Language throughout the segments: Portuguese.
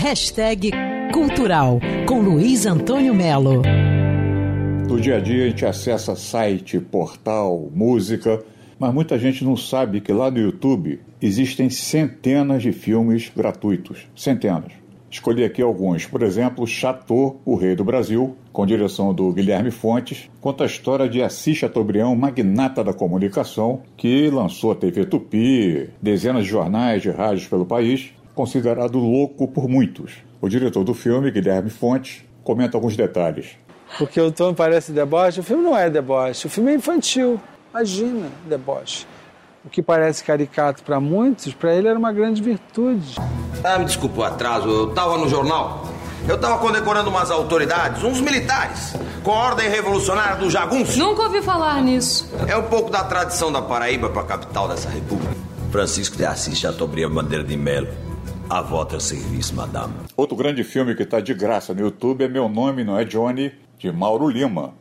Hashtag Cultural com Luiz Antônio Melo. No dia a dia a gente acessa site, portal, música, mas muita gente não sabe que lá no YouTube existem centenas de filmes gratuitos. Centenas. Escolhi aqui alguns, por exemplo, Chateau, o Rei do Brasil, com direção do Guilherme Fontes, conta a história de Assis Chateaubriand, magnata da comunicação, que lançou a TV Tupi, dezenas de jornais de rádios pelo país, considerado louco por muitos. O diretor do filme, Guilherme Fontes, comenta alguns detalhes. Porque o tom parece deboche, o filme não é deboche, o filme é infantil. Imagina, deboche. O que parece caricato para muitos, para ele era uma grande virtude. Ah, me desculpa o atraso, eu tava no jornal. Eu tava condecorando umas autoridades, uns militares, com a ordem revolucionária do jagunço. Nunca ouvi falar nisso. É um pouco da tradição da Paraíba para a capital dessa república. Francisco de Assis Chateaubriand Bandeira de Melo. A vossa serviço, madame. Outro grande filme que está de graça no YouTube é Meu Nome Não É Johnny, de Mauro Lima.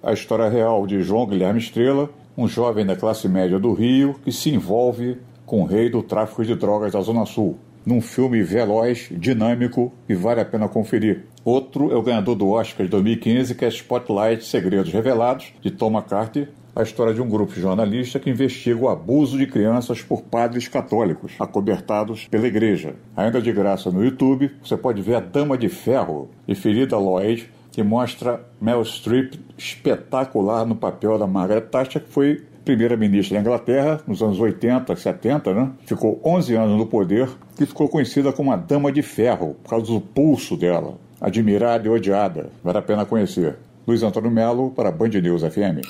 A história real de João Guilherme Estrela, um jovem da classe média do Rio que se envolve com o rei do tráfico de drogas da Zona Sul. Num filme veloz, dinâmico e vale a pena conferir. Outro é o ganhador do Oscar de 2015, que é Spotlight Segredos Revelados, de Tom McCarthy, a história de um grupo de jornalistas que investiga o abuso de crianças por padres católicos, acobertados pela igreja. Ainda de graça no YouTube, você pode ver A Dama de Ferro, e Ferida Lloyd, que mostra Mel Streep espetacular no papel da Margaret Thatcher, que foi primeira-ministra da Inglaterra nos anos 80, 70, né? Ficou 11 anos no poder e ficou conhecida como a Dama de Ferro, por causa do pulso dela. Admirada e odiada. Vale a pena conhecer. Luiz Antônio Melo para Band News FM.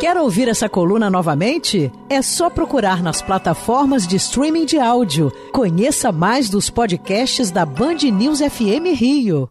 Quer ouvir essa coluna novamente? É só procurar nas plataformas de streaming de áudio. Conheça mais dos podcasts da Band News FM Rio.